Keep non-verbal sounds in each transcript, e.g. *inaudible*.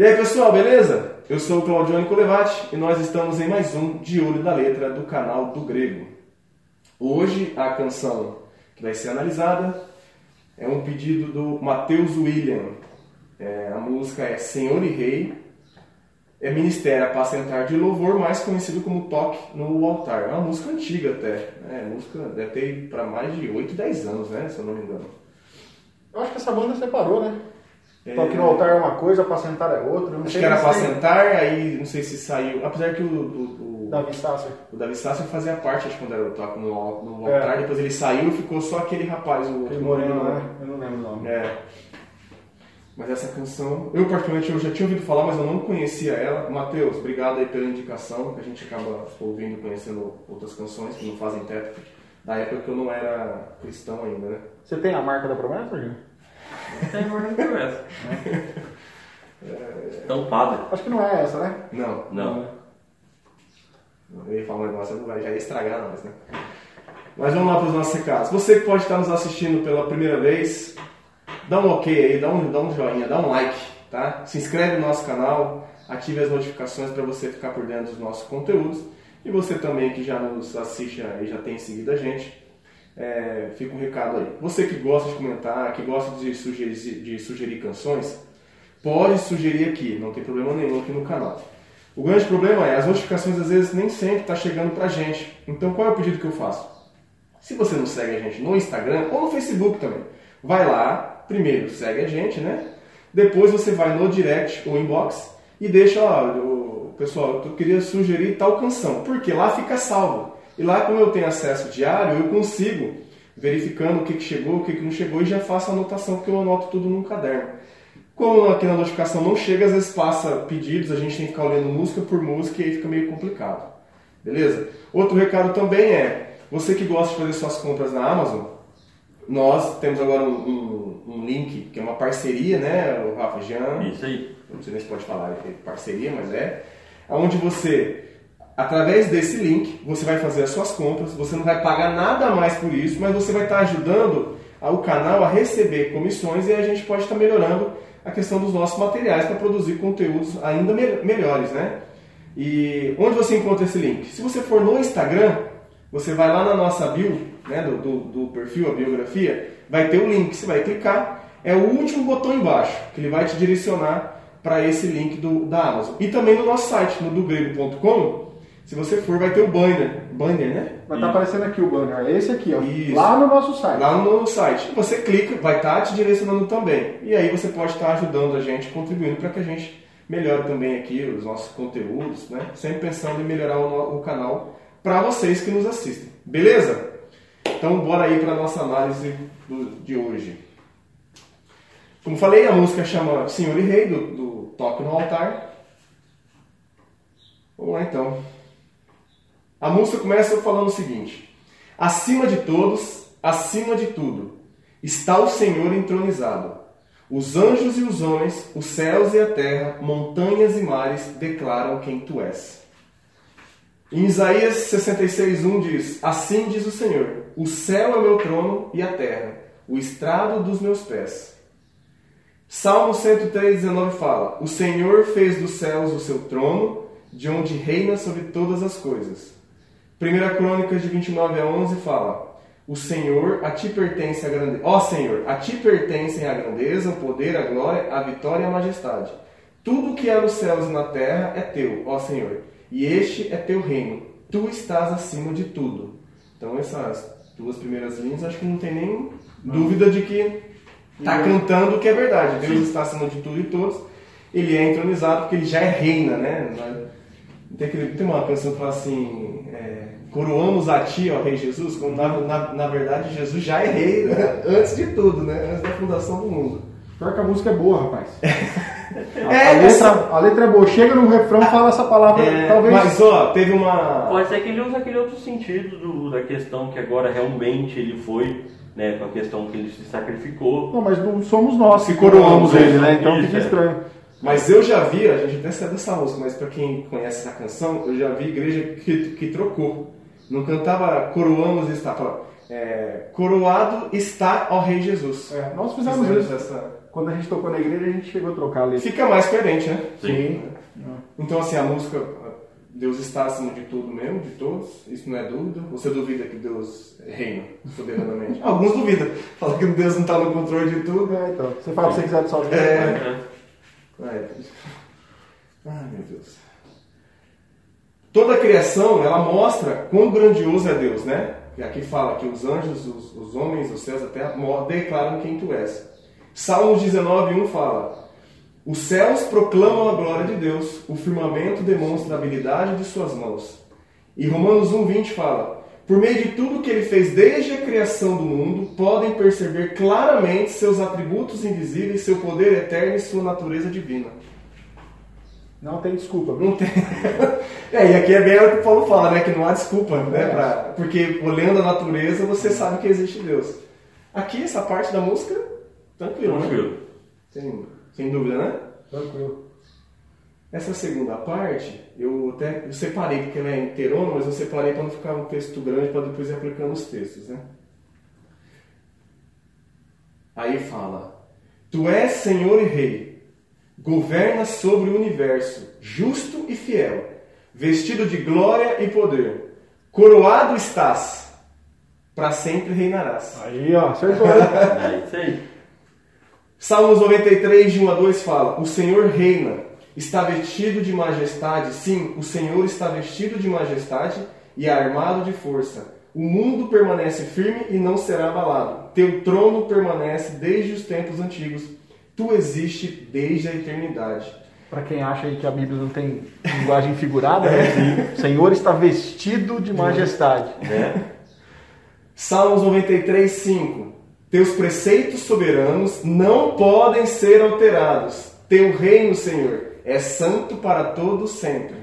E aí pessoal, beleza? Eu sou o Claudione Colevati e nós estamos em mais um De Olho da Letra do canal do Grego. Hoje a canção que vai ser analisada é um pedido do Matheus William. É, a música é Senhor e Rei, é Ministério Apacentar de Louvor, mais conhecido como Toque no Altar. É uma música antiga até, né? A música deve ter para mais de 8, 10 anos, né? Se eu não me engano. Eu acho que essa banda separou, né? É... Toque no altar é uma coisa, apacentar é outra. Acho que era apacentar, aí não sei se saiu. Apesar que o. o, o Davi Sasser. O Davi Sasser fazia parte, acho, quando era o toque no, no é. altar, depois ele saiu e ficou só aquele rapaz, o aquele moreno, né? Eu não lembro o nome. É. Mas essa canção, eu particularmente eu já tinha ouvido falar, mas eu não conhecia ela. Matheus, obrigado aí pela indicação, que a gente acaba ouvindo, conhecendo outras canções que não fazem intérprete, da época que eu não era cristão ainda, né? Você tem a marca da promessa, Gil? Não tem a marca da promessa. É... Tampada. Acho que não é essa, né? Não. Não. Eu ia falar um negócio, já ia estragar nós, né? Mas vamos lá para os nossos recados. Você que pode estar nos assistindo pela primeira vez, dá um ok aí, dá um, dá um joinha, dá um like, tá? Se inscreve no nosso canal, ative as notificações para você ficar por dentro dos nossos conteúdos. E você também que já nos assiste e já tem seguido a gente, é, fica um recado aí. Você que gosta de comentar, que gosta de sugerir, de sugerir canções, pode sugerir aqui, não tem problema nenhum aqui no canal. O grande problema é, as notificações às vezes nem sempre estão tá chegando pra gente. Então qual é o pedido que eu faço? Se você não segue a gente no Instagram ou no Facebook também, vai lá, primeiro segue a gente, né? Depois você vai no direct ou inbox e deixa, ó, pessoal, eu queria sugerir tal canção, porque lá fica salvo. E lá, como eu tenho acesso diário, eu consigo verificando o que, que chegou, o que, que não chegou e já faço a anotação, porque eu anoto tudo num caderno. Como aqui na notificação não chega, às vezes passa pedidos, a gente tem que ficar olhando música por música e aí fica meio complicado. Beleza? Outro recado também é, você que gosta de fazer suas compras na Amazon, nós temos agora um, um, um, link, que é uma parceria, né, o Rafa Jean? Isso aí. Não sei nem se pode falar é parceria, mas é. Onde você, através desse link, você vai fazer as suas compras, você não vai pagar nada mais por isso, mas você vai estar ajudando o canal a receber comissões e a gente pode estar melhorando a questão dos nossos materiais para produzir conteúdos ainda me melhores, né? E onde você encontra esse link? Se você for no Instagram, você vai lá na nossa bio, né, do, do, do, perfil, a biografia, vai ter o link, você vai clicar, é o último botão embaixo, que ele vai te direcionar para esse link do, da Amazon. E também no nosso site, no dogrego.com, se você for, vai ter o banner, banner né? Vai estar tá aparecendo aqui o banner, é esse aqui, ó, Isso. lá no nosso site. Lá no site. Você clica, vai estar tá te direcionando também. E aí você pode estar tá ajudando a gente, contribuindo para que a gente melhore também aqui os nossos conteúdos, né? Sempre pensando em melhorar o, o canal para vocês que nos assistem. Beleza? Então, bora aí para nossa análise do, de hoje. Como falei, a música chama Senhor e Rei, do, do Toque no Altar. Vamos lá então. A música começa falando o seguinte: Acima de todos, acima de tudo, está o Senhor entronizado. Os anjos e os homens, os céus e a terra, montanhas e mares declaram quem tu és. Em Isaías 66:1 diz: Assim diz o Senhor: O céu é meu trono e a terra, o estrado dos meus pés. Salmo 103:19 fala: O Senhor fez dos céus o seu trono, de onde reina sobre todas as coisas. 1 Crônicas de 29 a 11 fala: O Senhor, a ti pertence a grandeza. Ó Senhor, a ti pertencem a grandeza, o poder, a glória, a vitória e a majestade. Tudo que há nos céus e na terra é teu, ó Senhor e este é teu reino. Tu estás acima de tudo. Então, essas duas primeiras linhas, acho que não tem nem dúvida de que está cantando que é verdade. Deus Sim. está acima de tudo e todos. Ele é entronizado porque ele já é reina, né? Tem, tem uma canção que fala assim: é, coroamos a ti, ó Rei Jesus, quando na, na, na verdade Jesus já é rei né? *laughs* antes de tudo, né? Antes da fundação do mundo. Pior que a música é boa, rapaz. A, *laughs* é, a, letra, a letra é boa. Chega no refrão fala essa palavra. É, talvez. Mas ó, teve uma. Pode ser que ele use aquele outro sentido do, da questão que agora realmente ele foi, né? Com a questão que ele se sacrificou. Não, mas não somos nós que coroamos ele, né? Então fica é. estranho. Mas eu já vi, a gente até sabe dessa música, mas para quem conhece essa canção, eu já vi igreja que, que trocou. Não cantava coroamos e está, é, coroado está ao Rei Jesus. É, nós fizemos Fizemos isso. essa- Quando a gente tocou na igreja, a gente chegou a trocar a letra. Fica mais coerente, né? Sim. Então, assim, a música, Deus está acima de tudo mesmo, de todos, isso não é dúvida. Você duvida que Deus reina soberanamente? *laughs* Alguns duvidam, falam que Deus não está no controle de tudo. É, então. Você fala o que você quiser de salve. É. É. Ai, meu Deus. Toda a criação, ela mostra quão grandioso é Deus, né? E aqui fala que os anjos, os, os homens, os céus, a terra, declaram quem tu és. Salmos 19, 1 fala: Os céus proclamam a glória de Deus, o firmamento demonstra a habilidade de suas mãos. E Romanos 1, 20 fala: Por meio de tudo que ele fez desde a criação do mundo, podem perceber claramente seus atributos invisíveis, seu poder eterno e sua natureza divina. Não tem desculpa. Não tem. *laughs* é, e aqui é bem o que o Paulo fala, né? Que não há desculpa, né? Pra... Porque olhando a natureza, você sabe que existe Deus. Aqui, essa parte da música, tranquilo, né? Tranquilo. Sem, sem dúvida, né? Tranquilo. Essa segunda parte, eu até eu separei, porque ela é inteirona, mas eu separei para não ficar um texto grande para depois ir aplicando os textos, né? Aí fala: Tu és Senhor e Rei, governas sobre o universo, justo e fiel, vestido de glória e poder, coroado estás, para sempre reinarás. Aí, ó, acertou. *laughs* É isso aí. Salmos 93, de 1 a 2 fala: O Senhor reina, está vestido de majestade, sim, o Senhor está vestido de majestade e armado de força. O mundo permanece firme e não será abalado. Teu trono permanece desde os tempos antigos. Tu existes desde a eternidade. Pra quem acha aí que a Bíblia não tem linguagem figurada, né? *laughs* o Senhor está vestido de majestade. Né? Salmos 93, 5. Teus preceitos soberanos não podem ser alterados. Teu reino, Senhor, é santo para todos sempre.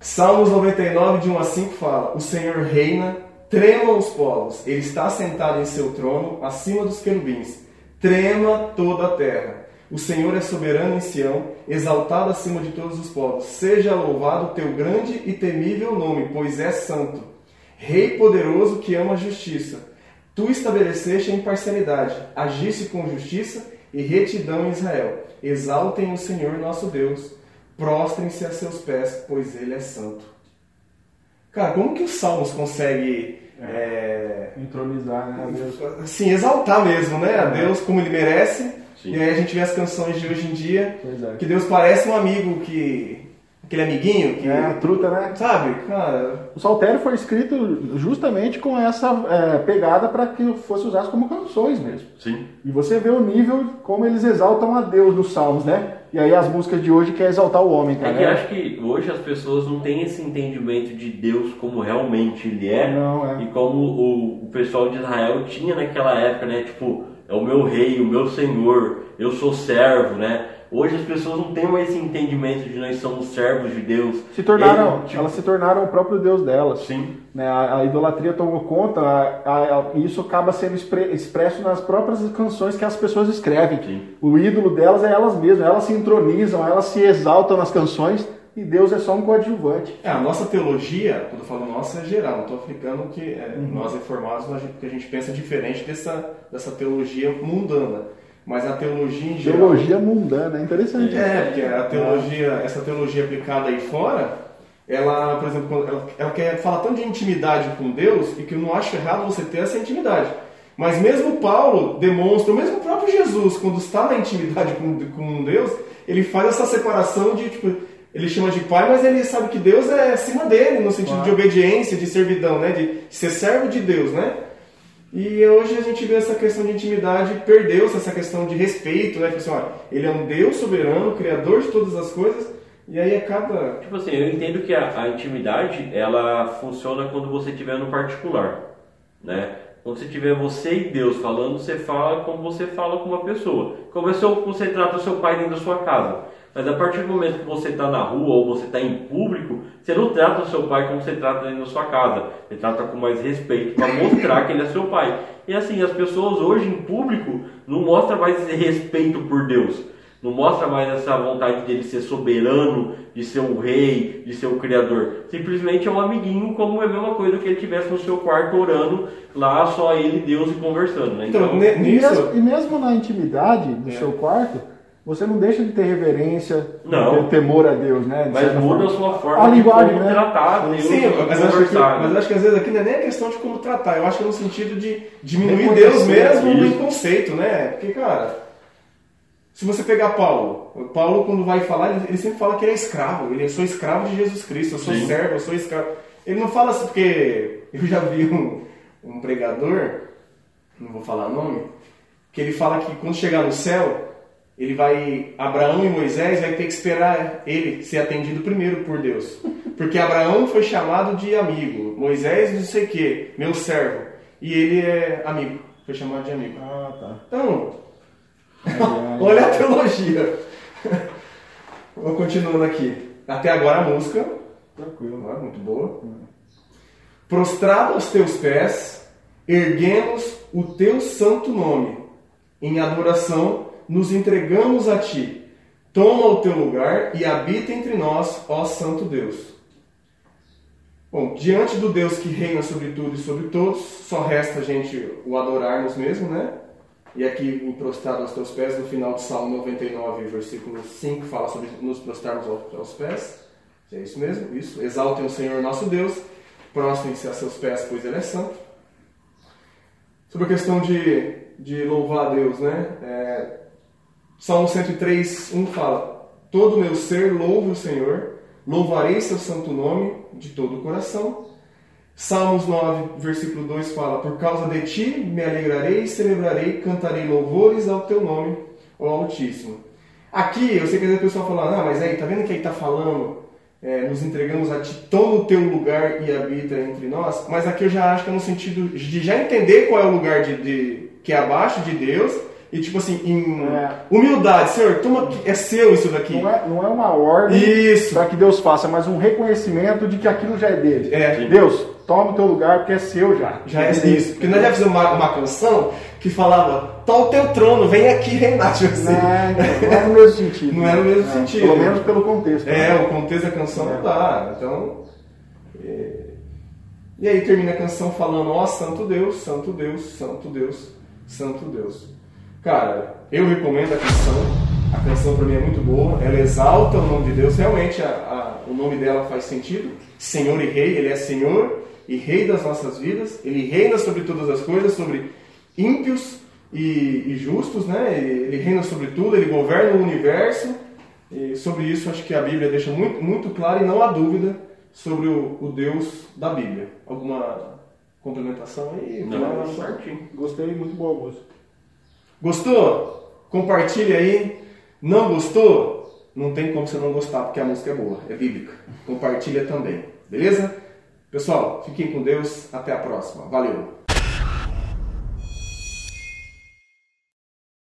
Salmos 99, de 1 a 5 fala: O Senhor reina, tremam os povos, ele está sentado em seu trono, acima dos querubins. Trema toda a terra. O Senhor é soberano em Sião, exaltado acima de todos os povos. Seja louvado o teu grande e temível nome, pois é santo. Rei poderoso que ama a justiça. Tu estabeleceste a imparcialidade, agiste com justiça e retidão em Israel. Exaltem o Senhor nosso Deus, prostrem-se a seus pés, pois ele é santo. Cara, como que os salmos conseguem é, Entronizar, né? Deus. assim, exaltar mesmo, né? A Deus como ele merece. Sim. E aí a gente vê as canções de hoje em dia, é. que Deus parece um amigo que. Aquele amiguinho que. É, a truta, né? Sabe, cara. O Saltério foi escrito justamente com essa é, pegada para que fosse usado como canções mesmo. Sim. E você vê o nível como eles exaltam a Deus nos salmos, né? E aí as músicas de hoje quer exaltar o homem, É cara. que eu acho que hoje as pessoas não têm esse entendimento de Deus como realmente ele é, Não, é. e como o, o pessoal de Israel tinha naquela época, né? Tipo, é o meu rei, o meu senhor, eu sou servo, né? Hoje as pessoas não têm mais esse entendimento de nós somos servos de Deus. Se tornaram, Ele, tipo, elas se tornaram o próprio Deus delas. Sim. Né? A, a idolatria tomou conta e isso acaba sendo expre- expresso nas próprias canções que as pessoas escrevem. Sim. O ídolo delas é elas mesmas, elas se entronizam, elas se exaltam nas canções e Deus é só um coadjuvante. É, a nossa teologia, quando eu falo nossa, é geral, não estou aplicando que é, nós reformados, a gente, porque a gente pensa diferente dessa, dessa teologia mundana. Mas a teologia em geral. Teologia mundana, é interessante. É, porque a teologia, essa teologia aplicada aí fora, ela, por exemplo, ela, ela quer falar tanto de intimidade com Deus e que eu não acho errado você ter essa intimidade. Mas mesmo Paulo demonstra, mesmo o próprio Jesus, quando está na intimidade com, com Deus, ele faz essa separação de, tipo, ele chama de pai, mas ele sabe que Deus é acima dele, no sentido de obediência, de servidão, né? De ser servo de Deus, né? E hoje a gente vê essa questão de intimidade, perdeu-se essa questão de respeito, né? Tipo assim, olha, ele é um Deus soberano, criador de todas as coisas, e aí acaba. Tipo assim, eu entendo que a, a intimidade ela funciona quando você estiver no particular, né? Quando você tiver você e Deus falando, você fala como você fala com uma pessoa. Como é seu, você trata o seu pai dentro da sua casa. Mas a partir do momento que você está na rua ou você está em público, você não trata o seu pai como você trata dentro da sua casa. Você trata com mais respeito para mostrar que ele é seu pai. E assim, as pessoas hoje em público não mostram mais esse respeito por Deus. Não mostra mais essa vontade dele ser soberano, de ser um rei, de ser um criador. Simplesmente é um amiguinho, como é a mesma coisa que ele tivesse no seu quarto orando, lá só ele, Deus e conversando. Né? Então, então e, mesmo, e mesmo na intimidade do é. seu quarto, você não deixa de ter reverência, não. de ter temor a Deus, né? mas muda forma. a sua forma a linguagem, de né? tratar Deus. Sim, mas acho, que, mas acho que às vezes aqui não é nem a questão de como tratar, eu acho que é no sentido de diminuir Deus mesmo no conceito, né? Porque, cara, se você pegar Paulo, Paulo quando vai falar, ele, ele sempre fala que ele é escravo, ele é sou escravo de Jesus Cristo, eu sou Sim. servo, eu sou escravo. Ele não fala assim porque eu já vi um, um pregador, não vou falar nome, que ele fala que quando chegar no céu, ele vai Abraão e Moisés vai ter que esperar ele ser atendido primeiro por Deus. Porque Abraão foi chamado de amigo, Moisés não sei o que, meu servo, e ele é amigo, foi chamado de amigo. Ah, tá. Então, *laughs* olha a teologia. *laughs* Vou continuando aqui. Até agora a música, tranquilo, não é? muito boa. Prostrado aos teus pés, erguemos o teu santo nome em adoração nos entregamos a ti. Toma o teu lugar e habita entre nós, ó Santo Deus. Bom, diante do Deus que reina sobre tudo e sobre todos, só resta a gente o adorarmos mesmo, né? E aqui, em prostrado aos teus pés, no final do Salmo 99, versículo 5, fala sobre nos prostrarmos aos pés. É isso mesmo, isso. Exaltem o Senhor nosso Deus, prostrem-se a seus pés, pois Ele é santo. Sobre a questão de, de louvar a Deus, né? É, Salmo 103, 1 fala: Todo meu ser louve o Senhor, louvarei seu santo nome de todo o coração. Salmos 9, versículo 2 fala: Por causa de ti me alegrarei, celebrarei, cantarei louvores ao teu nome, ó Altíssimo. Aqui, eu sei que às vezes o pessoal fala, não, mas aí, tá vendo que aí está falando, é, nos entregamos a ti, toma o teu lugar e habita entre nós, mas aqui eu já acho que é no sentido de já entender qual é o lugar de, de que é abaixo de Deus e tipo assim, em é. humildade, Senhor, toma, é seu isso daqui. Não é, não é uma ordem para que Deus faça, mas um reconhecimento de que aquilo já é dele. É. Deus, toma o teu lugar porque é seu já. Já é isso. Porque nós já fizemos uma, uma canção que falava, toma o teu trono, vem aqui reinar. Tipo assim. Não, não é no mesmo sentido. Não é no mesmo sentido. Pelo menos pelo contexto. É, né? o contexto da canção não dá. Então. É... E aí termina a canção falando, ó oh, Santo Deus, Santo Deus, Santo Deus, Santo Deus. Cara, eu recomendo a canção. A canção para mim é muito boa. Ela exalta o nome de Deus. Realmente a, a, o nome dela faz sentido. Senhor e Rei. Ele é Senhor e Rei das nossas vidas. Ele reina sobre todas as coisas, sobre ímpios e, e justos, né? Ele reina sobre tudo. Ele governa o universo. E sobre isso acho que a Bíblia deixa muito, muito claro e não há dúvida sobre o, o Deus da Bíblia. Alguma complementação aí? Não, não, certinho. Gostei, muito boa música. Gostou? Compartilhe aí. Não gostou? Não tem como você não gostar, porque a música é boa, é bíblica. Compartilha também, beleza? Pessoal, fiquem com Deus. Até a próxima. Valeu!